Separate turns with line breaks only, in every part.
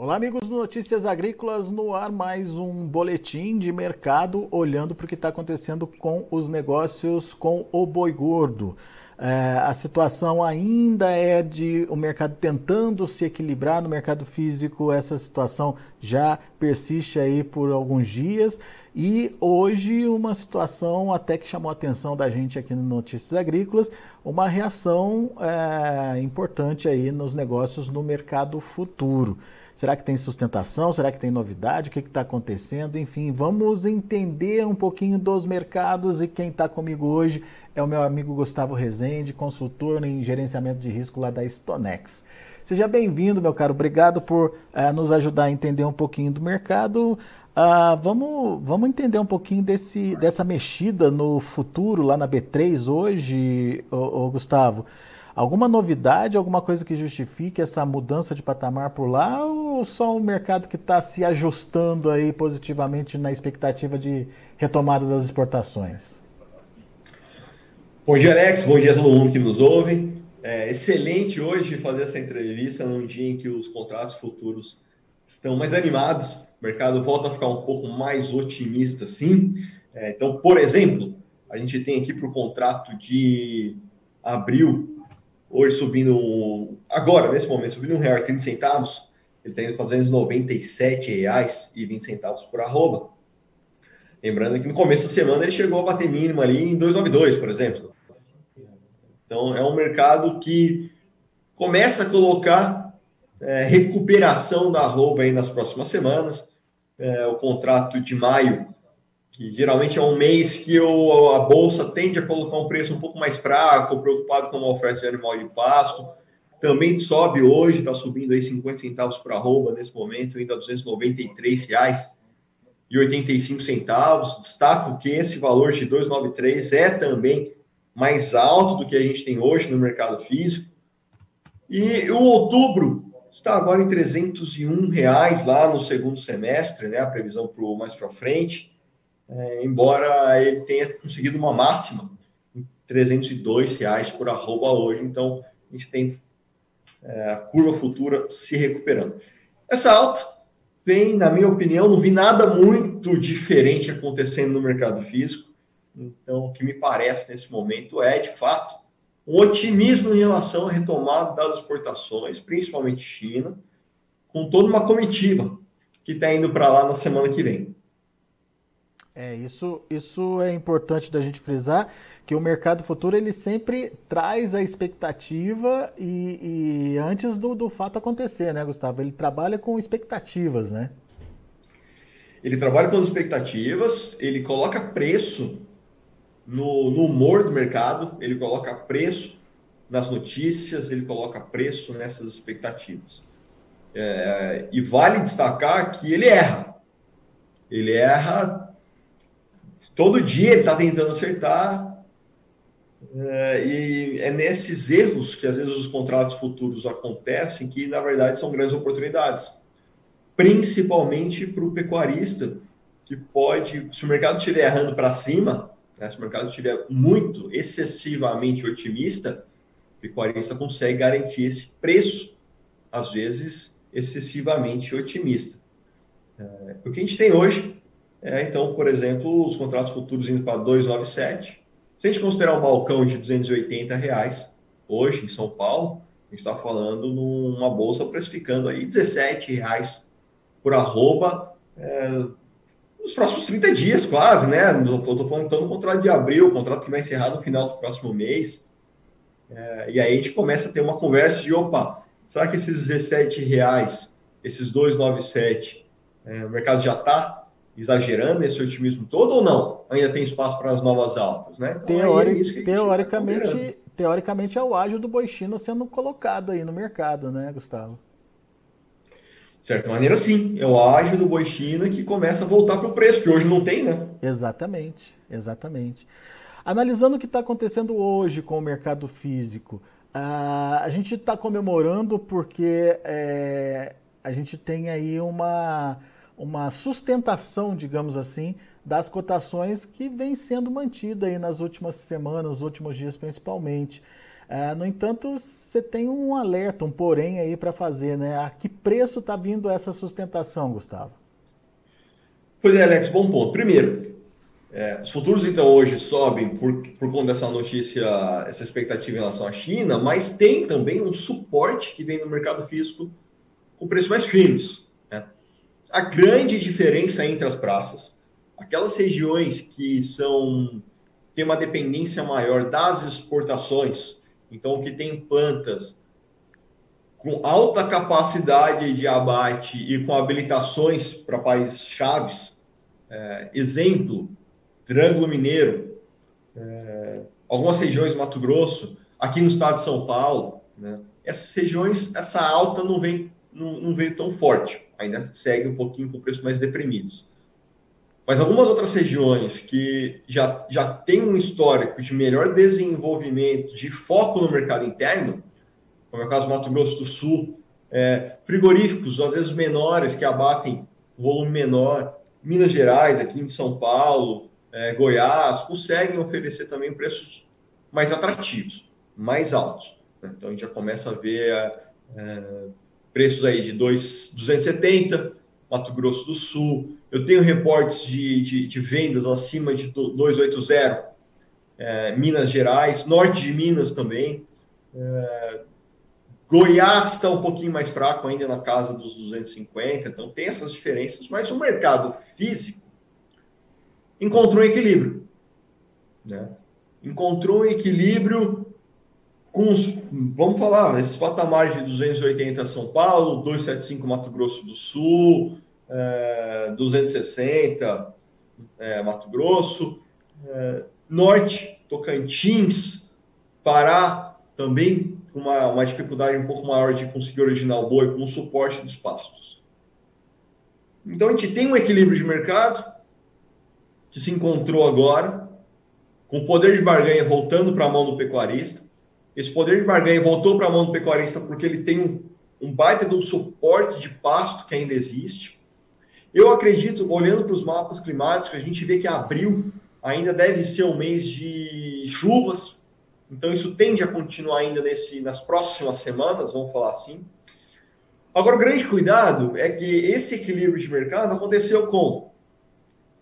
Olá, amigos do Notícias Agrícolas, no ar mais um boletim de mercado olhando para o que está acontecendo com os negócios com o boi gordo. É, a situação ainda é de o mercado tentando se equilibrar no mercado físico, essa situação já persiste aí por alguns dias e hoje uma situação até que chamou a atenção da gente aqui no Notícias Agrícolas, uma reação é, importante aí nos negócios no mercado futuro. Será que tem sustentação? Será que tem novidade? O que está acontecendo? Enfim, vamos entender um pouquinho dos mercados e quem está comigo hoje é o meu amigo Gustavo Rezende, consultor em gerenciamento de risco lá da Stonex. Seja bem-vindo, meu caro. Obrigado por uh, nos ajudar a entender um pouquinho do mercado. Uh, vamos, vamos entender um pouquinho desse, dessa mexida no futuro lá na B3 hoje, ô, ô Gustavo. Alguma novidade, alguma coisa que justifique essa mudança de patamar por lá ou só um mercado que está se ajustando aí positivamente na expectativa de retomada das exportações?
Bom dia, Alex. Bom dia a todo mundo que nos ouve. É excelente hoje fazer essa entrevista num dia em que os contratos futuros estão mais animados, o mercado volta a ficar um pouco mais otimista, sim. É, então, por exemplo, a gente tem aqui para o contrato de abril hoje subindo, agora, nesse momento, subindo um real e 30 centavos, ele está indo para 297 reais e 20 centavos por arroba. Lembrando que no começo da semana ele chegou a bater mínimo ali em 292, por exemplo. Então é um mercado que começa a colocar é, recuperação da arroba aí nas próximas semanas. É, o contrato de maio que geralmente é um mês que a bolsa tende a colocar um preço um pouco mais fraco, preocupado com a oferta de animal de pasto. Também sobe hoje, está subindo aí 50 centavos por arroba nesse momento, ainda 293 reais e 85 centavos. Destaco que esse valor de 293 é também mais alto do que a gente tem hoje no mercado físico. E o outubro está agora em 301 reais lá no segundo semestre, né? A previsão para mais para frente é, embora ele tenha conseguido uma máxima em 302 reais por arroba hoje. Então, a gente tem é, a curva futura se recuperando. Essa alta vem, na minha opinião, não vi nada muito diferente acontecendo no mercado físico. Então, o que me parece nesse momento é, de fato, um otimismo em relação à retomada das exportações, principalmente China, com toda uma comitiva que está indo para lá na semana que vem.
É, isso, isso é importante da gente frisar, que o mercado futuro ele sempre traz a expectativa e, e antes do, do fato acontecer, né, Gustavo? Ele trabalha com expectativas, né?
Ele trabalha com expectativas, ele coloca preço no, no humor do mercado, ele coloca preço nas notícias, ele coloca preço nessas expectativas. É, e vale destacar que ele erra. Ele erra todo dia ele está tentando acertar. É, e é nesses erros que às vezes os contratos futuros acontecem, que na verdade são grandes oportunidades, principalmente para o pecuarista, que pode, se o mercado estiver errando para cima, né, se o mercado estiver muito, excessivamente otimista, o pecuarista consegue garantir esse preço, às vezes excessivamente otimista. É, o que a gente tem hoje é, então, por exemplo, os contratos futuros indo para 297. Se a gente considerar um balcão de 280 reais, hoje em São Paulo, a gente está falando numa bolsa precificando aí 17 reais por arroba é, nos próximos 30 dias, quase, né? Eu estou falando então do contrato de abril, o contrato que vai encerrar no final do próximo mês. É, e aí a gente começa a ter uma conversa de, opa, será que esses 17 reais, esses 297, é, o mercado já está exagerando esse otimismo todo ou não? Ainda tem espaço para as novas altas, né?
Então, Teori é teoricamente, tá teoricamente é o ágio do boi China sendo colocado aí no mercado, né, Gustavo?
Certa maneira, sim. É o ágio do boi China que começa a voltar para o preço, que hoje não tem, né?
Exatamente, exatamente. Analisando o que está acontecendo hoje com o mercado físico, uh, a gente está comemorando porque é, a gente tem aí uma uma sustentação, digamos assim, das cotações que vem sendo mantida aí nas últimas semanas, nos últimos dias principalmente. É, no entanto, você tem um alerta, um porém aí para fazer, né? A que preço está vindo essa sustentação, Gustavo?
Pois é, Alex, bom ponto. Primeiro, é, os futuros, então, hoje sobem por, por conta dessa notícia, essa expectativa em relação à China, mas tem também um suporte que vem no mercado físico com preços mais firmes. Né? A grande diferença entre as praças, aquelas regiões que são têm uma dependência maior das exportações, então que tem plantas com alta capacidade de abate e com habilitações para países chaves, é, exemplo, Triângulo Mineiro, é, algumas regiões do Mato Grosso, aqui no estado de São Paulo, né, essas regiões, essa alta não vem não, não veio tão forte, ainda segue um pouquinho com preços mais deprimidos. Mas algumas outras regiões que já, já têm um histórico de melhor desenvolvimento, de foco no mercado interno, como é o caso do Mato Grosso do Sul, é, frigoríficos, às vezes menores, que abatem volume menor, Minas Gerais, aqui em São Paulo, é, Goiás, conseguem oferecer também preços mais atrativos, mais altos. Né? Então a gente já começa a ver é, preços aí de 2, 270, Mato Grosso do Sul. Eu tenho reportes de, de, de vendas acima de 280, é, Minas Gerais, norte de Minas também. É, Goiás está um pouquinho mais fraco ainda na casa dos 250, então tem essas diferenças, mas o mercado físico encontrou um equilíbrio. Né? Encontrou um equilíbrio com os, vamos falar, esses patamares de 280 São Paulo, 275 Mato Grosso do Sul, é, 260 é, Mato Grosso, é, Norte, Tocantins, Pará, também com uma, uma dificuldade um pouco maior de conseguir originar o boi com o suporte dos pastos. Então a gente tem um equilíbrio de mercado que se encontrou agora, com o poder de barganha voltando para a mão do pecuarista. Esse poder de barganha voltou para a mão do pecuarista porque ele tem um, um baita de um suporte de pasto que ainda existe. Eu acredito, olhando para os mapas climáticos, a gente vê que abril ainda deve ser um mês de chuvas, então, isso tende a continuar ainda nesse, nas próximas semanas, vamos falar assim. Agora, o grande cuidado é que esse equilíbrio de mercado aconteceu com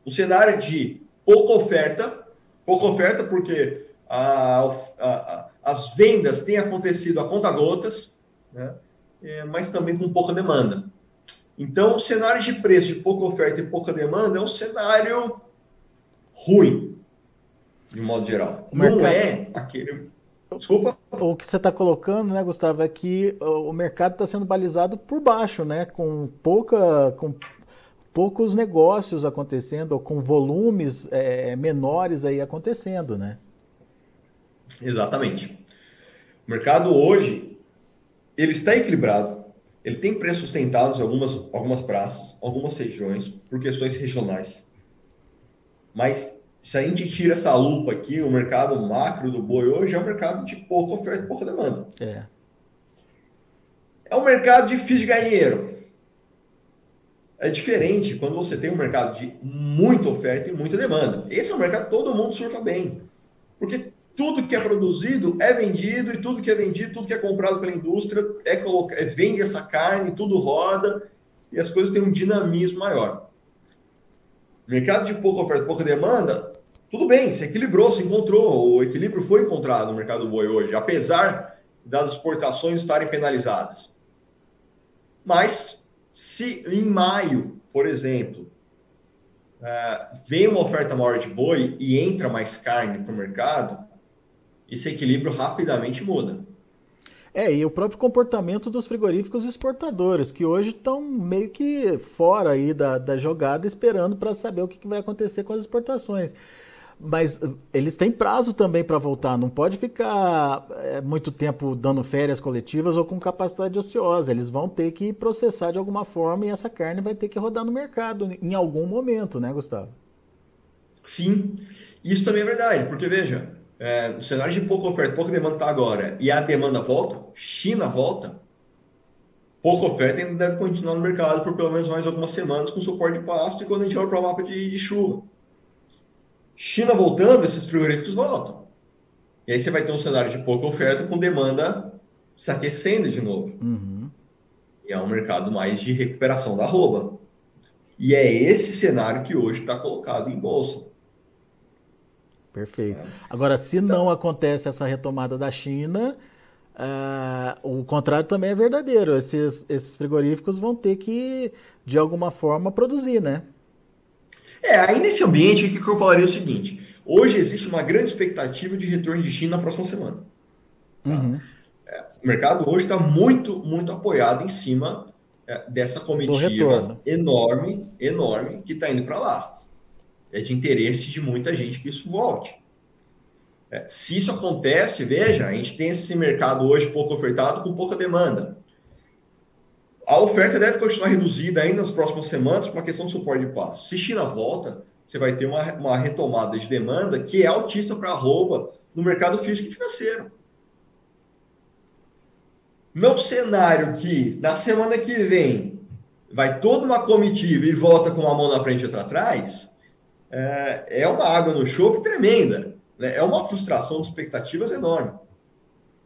um cenário de pouca oferta, pouca oferta porque a, a, a, as vendas têm acontecido a conta gotas, né? é, mas também com pouca demanda. Então, o cenário de preço de pouca oferta e pouca demanda é um cenário ruim de modo geral. O não mercado... é aquele. Desculpa.
O que você está colocando, né, Gustavo, é que o mercado está sendo balizado por baixo, né? Com pouca. Com poucos negócios acontecendo, ou com volumes é, menores aí acontecendo, né?
Exatamente. O mercado hoje ele está equilibrado, ele tem preços sustentados em algumas, algumas praças, algumas regiões, por questões regionais. Mas se a gente tira essa lupa aqui, o mercado macro do boi hoje é um mercado de pouca oferta e pouca demanda.
É.
É um mercado difícil de ganhar dinheiro. É diferente quando você tem um mercado de muita oferta e muita demanda. Esse é um mercado que todo mundo surfa bem. Porque tudo que é produzido é vendido e tudo que é vendido, tudo que é comprado pela indústria é, coloca, é vende essa carne, tudo roda e as coisas têm um dinamismo maior. Mercado de pouca oferta, pouca demanda, tudo bem, se equilibrou, se encontrou, o equilíbrio foi encontrado no mercado do boi hoje, apesar das exportações estarem penalizadas. Mas, se em maio, por exemplo, uh, vem uma oferta maior de boi e entra mais carne para o mercado, esse equilíbrio rapidamente muda.
É, e o próprio comportamento dos frigoríficos exportadores, que hoje estão meio que fora aí da, da jogada, esperando para saber o que, que vai acontecer com as exportações. Mas eh, eles têm prazo também para voltar, não pode ficar é, muito tempo dando férias coletivas ou com capacidade ociosa. Eles vão ter que processar de alguma forma e essa carne vai ter que rodar no mercado em algum momento, né, Gustavo?
Sim, isso também é verdade, porque veja, é, no cenário de pouca oferta, pouca demanda está agora e a demanda volta, China volta, pouca oferta ainda deve continuar no mercado por pelo menos mais algumas semanas com suporte de pasto e quando a gente vai para o mapa de, de chuva. China voltando, esses frigoríficos voltam. E aí você vai ter um cenário de pouca oferta com demanda se aquecendo de novo.
Uhum.
E é um mercado mais de recuperação da arroba. E é esse cenário que hoje está colocado em bolsa.
Perfeito. É. Agora, se então, não acontece essa retomada da China, uh, o contrário também é verdadeiro. Esses, esses frigoríficos vão ter que, de alguma forma, produzir, né?
É, aí nesse ambiente, o que eu falaria é o seguinte: hoje existe uma grande expectativa de retorno de China na próxima semana.
Tá? Uhum.
É, o mercado hoje está muito, muito apoiado em cima é, dessa comitiva enorme, enorme, que está indo para lá é de interesse de muita gente que isso volte. É, se isso acontece, veja, a gente tem esse mercado hoje pouco ofertado com pouca demanda. A oferta deve continuar reduzida ainda nas próximas semanas por uma questão de suporte de passo. Se China volta, você vai ter uma, uma retomada de demanda que é altíssima para arroba no mercado físico e financeiro. Não cenário que na semana que vem vai toda uma comitiva e volta com uma mão na frente e outra atrás, é, é uma água no chope tremenda. Né? É uma frustração de expectativas enorme.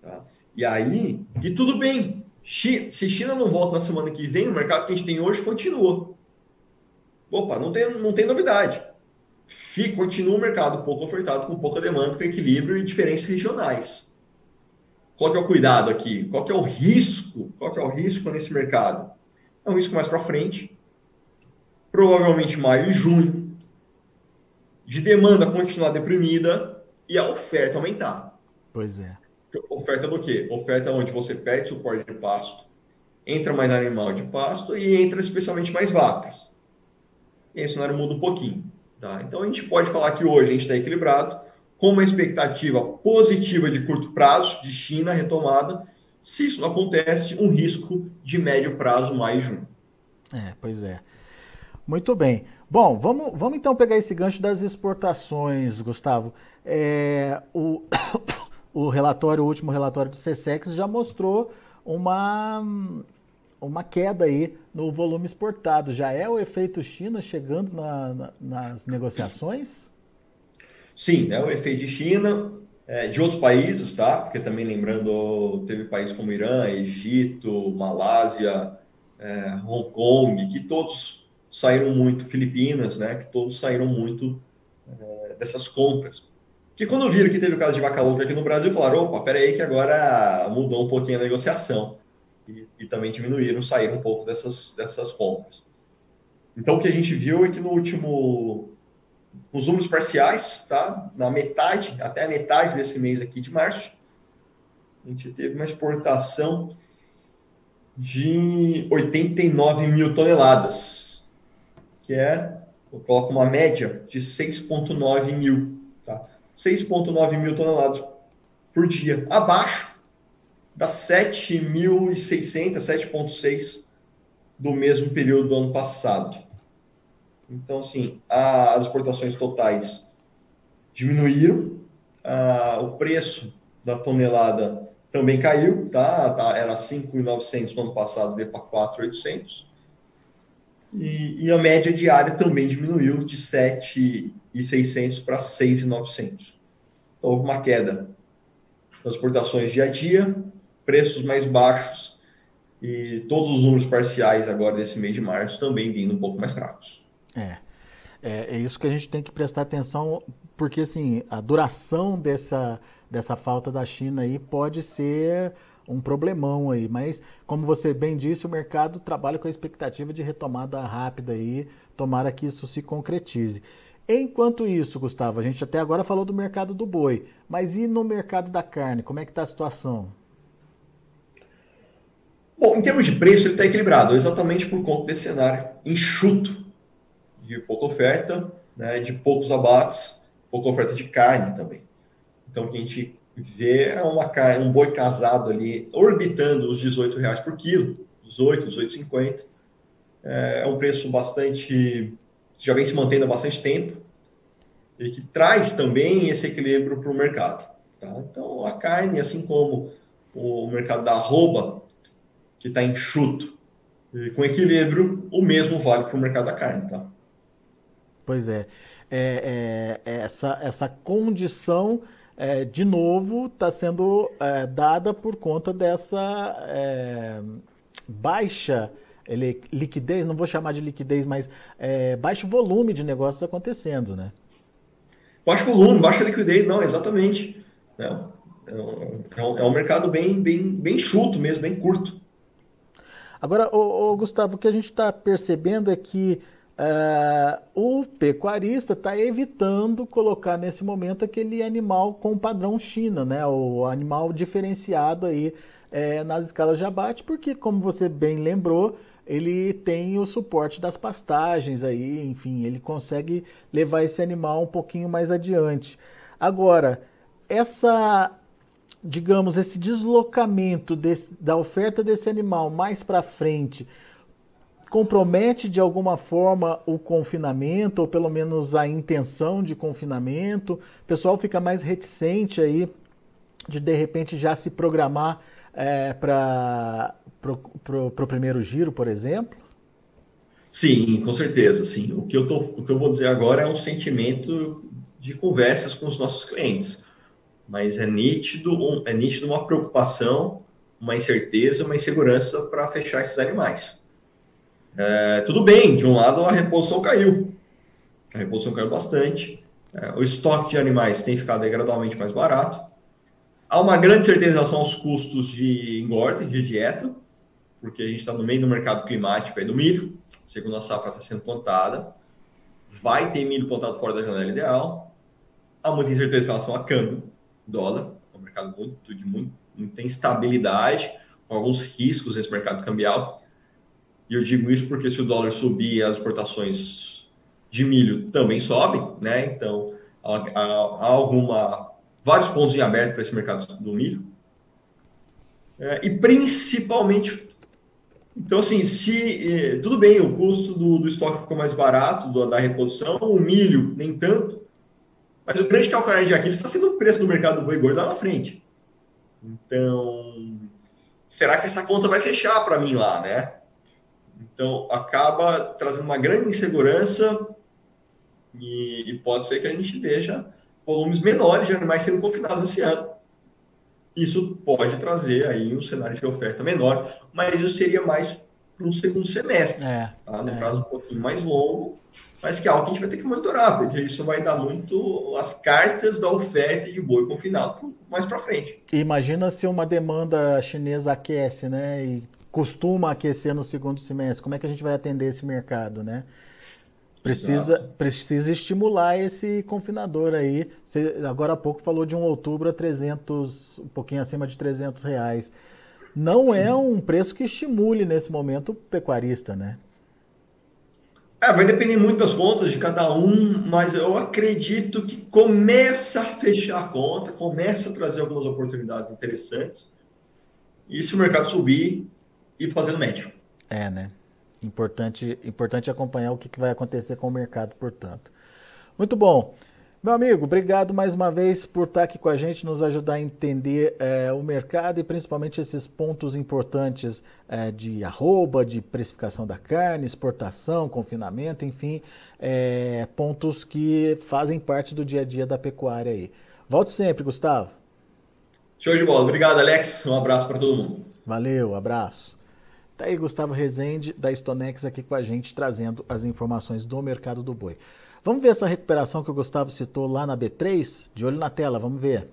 Tá? E aí, e tudo bem. se China não volta na semana que vem, o mercado que a gente tem hoje continua. Opa, não tem, não tem novidade. Fica, continua o mercado pouco ofertado, com pouca demanda, com equilíbrio e diferenças regionais. Qual que é o cuidado aqui? Qual que é o risco? Qual que é o risco nesse mercado? É um risco mais para frente. Provavelmente maio e junho de demanda continuar deprimida e a oferta aumentar.
Pois é.
Oferta do quê? Oferta onde você perde suporte de pasto, entra mais animal de pasto e entra especialmente mais vacas. E aí o cenário muda um pouquinho. Tá? Então a gente pode falar que hoje a gente está equilibrado, com uma expectativa positiva de curto prazo, de China retomada. Se isso não acontece, um risco de médio prazo mais junho.
É, pois é. Muito bem. Bom, vamos, vamos então pegar esse gancho das exportações, Gustavo. É, o, o relatório, o último relatório do CSEX já mostrou uma, uma queda aí no volume exportado. Já é o efeito China chegando na, na, nas negociações?
Sim, é o efeito de China, é, de outros países, tá? Porque também lembrando, teve países como Irã, Egito, Malásia, é, Hong Kong, que todos saíram muito, Filipinas, né, que todos saíram muito é, dessas compras. Que quando viram que teve o caso de vaca louca aqui no Brasil, falaram, opa, peraí que agora mudou um pouquinho a negociação. E, e, também diminuíram, saíram um pouco dessas, dessas compras. Então, o que a gente viu é que no último, nos números parciais, tá, na metade, até a metade desse mês aqui de março, a gente teve uma exportação de 89 mil toneladas que é, eu coloco uma média de 6,9 mil, tá? 6,9 mil toneladas por dia, abaixo das 7.600, 7,6 do mesmo período do ano passado. Então, assim, a, as exportações totais diminuíram, a, o preço da tonelada também caiu, tá? tá era 5.900 no ano passado, veio para 4.800 e, e, a média diária também diminuiu de 7,600 para 6,900. Então, houve uma queda nas exportações dia a dia, preços mais baixos e todos os números parciais agora desse mês de março também vindo um pouco mais fracos.
É. É, é isso que a gente tem que prestar atenção, porque assim, a duração dessa, dessa falta da China aí pode ser um problemão aí. Mas, como você bem disse, o mercado trabalha com a expectativa de retomada rápida aí. Tomara que isso se concretize. Enquanto isso, Gustavo, a gente até agora falou do mercado do boi, mas e no mercado da carne? Como é que está a situação?
Bom, em termos de preço, ele está equilibrado, exatamente por conta desse cenário enxuto de pouca oferta, né, de poucos abates, pouca oferta de carne também. Então, que a gente vê uma, um boi casado ali orbitando os 18 reais por quilo, 18, 18,50. É, é um preço bastante já vem se mantendo há bastante tempo e que traz também esse equilíbrio para o mercado. Tá? Então, a carne, assim como o mercado da arroba, que está enxuto, com equilíbrio, o mesmo vale para o mercado da carne. Tá?
Pois é. é, é, é essa, essa condição é, de novo, está sendo é, dada por conta dessa é, baixa liquidez, não vou chamar de liquidez, mas é, baixo volume de negócios acontecendo, né?
Baixo volume, baixa liquidez, não, exatamente. É, é, um, é um mercado bem, bem, bem chuto mesmo, bem curto.
Agora, o, Gustavo, o que a gente está percebendo é que uh, o pecuarista está evitando colocar nesse momento aquele animal com padrão China, né? O animal diferenciado aí é, nas escalas de abate, porque, como você bem lembrou, ele tem o suporte das pastagens aí, enfim, ele consegue levar esse animal um pouquinho mais adiante. Agora, essa, digamos, esse deslocamento desse, da oferta desse animal mais para frente compromete de alguma forma o confinamento, ou pelo menos a intenção de confinamento? O pessoal fica mais reticente aí de de repente já se programar é, para o primeiro giro, por exemplo?
Sim, com certeza. Sim. O, que eu tô, o que eu vou dizer agora é um sentimento de conversas com os nossos clientes. Mas é nítido, é nítido uma preocupação, uma incerteza, uma insegurança para fechar esses animais. É, tudo bem, de um lado a reposição caiu. A reposição caiu bastante. É, o estoque de animais tem ficado gradualmente mais barato. Há uma grande certeza aos custos de engorda, de dieta, porque a gente está no meio do mercado climático aí do milho, segundo a safra está sendo plantada. Vai ter milho plantado fora da janela ideal. Há muita incerteza em relação a câmbio, dólar, é um mercado muito, de muito, muita instabilidade, com alguns riscos nesse mercado cambial. E eu digo isso porque se o dólar subir, as exportações de milho também sobem, né? Então, há, há, alguma vários pontos em aberto para esse mercado do milho. É, e principalmente, então assim, se é, tudo bem, o custo do, do estoque ficou mais barato do, da reposição, o milho nem tanto, mas o grande calcanhar de Aquiles está sendo o preço do mercado do boi gordo lá na frente. Então, será que essa conta vai fechar para mim lá, né? Então, acaba trazendo uma grande insegurança e, e pode ser que a gente veja volumes menores de animais sendo confinados esse ano. Isso pode trazer aí um cenário de oferta menor, mas isso seria mais para um segundo semestre. É, tá? No é. caso, um pouquinho mais longo, mas que é algo que a gente vai ter que monitorar, porque isso vai dar muito as cartas da oferta de boi confinado mais para frente.
Imagina se uma demanda chinesa aquece, né? E costuma aquecer no segundo semestre. Como é que a gente vai atender esse mercado, né? Precisa, precisa estimular esse confinador aí. Você agora há pouco falou de um outubro a 300, um pouquinho acima de 300 reais. Não é um preço que estimule nesse momento o pecuarista, né?
É, vai depender muito das contas de cada um, mas eu acredito que começa a fechar a conta, começa a trazer algumas oportunidades interessantes. E se o mercado subir, ir fazendo médio.
É, né? Importante, importante acompanhar o que, que vai acontecer com o mercado, portanto. Muito bom. Meu amigo, obrigado mais uma vez por estar aqui com a gente, nos ajudar a entender é, o mercado e principalmente esses pontos importantes é, de arroba, de precificação da carne, exportação, confinamento, enfim, é, pontos que fazem parte do dia a dia da pecuária aí. Volte sempre, Gustavo.
Show de bola. Obrigado, Alex. Um abraço para todo mundo.
Valeu, abraço. Tá aí Gustavo Rezende da Stonex aqui com a gente, trazendo as informações do mercado do boi. Vamos ver essa recuperação que o Gustavo citou lá na B3? De olho na tela, vamos ver.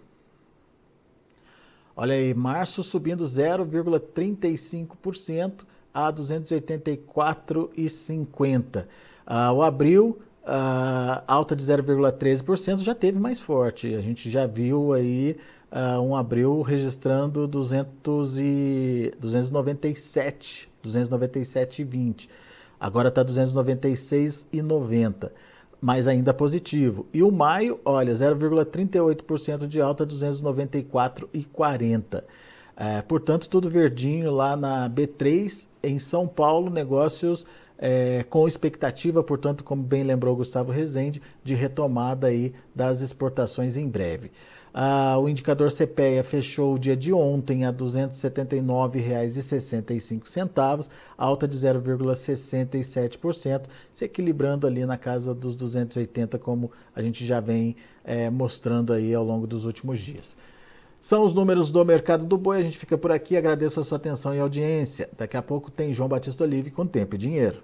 Olha aí, março subindo 0,35% a 284,50. Ah, o abril, ah, alta de 0,13%, já teve mais forte. A gente já viu aí uh, um abril registrando 200 e, 297, 297,20. Agora está 296,90, mas ainda positivo. E o maio, olha, 0,38% de alta, 294,40. É, portanto, tudo verdinho lá na B3, em São Paulo, negócios é, com expectativa, portanto, como bem lembrou Gustavo Rezende, de retomada aí das exportações em breve. Ah, o indicador CPEA fechou o dia de ontem a R$ 279,65, alta de 0,67%, se equilibrando ali na casa dos 280, como a gente já vem é, mostrando aí ao longo dos últimos dias. São os números do mercado do boi. A gente fica por aqui. Agradeço a sua atenção e audiência. Daqui a pouco tem João Batista Olive com Tempo e Dinheiro.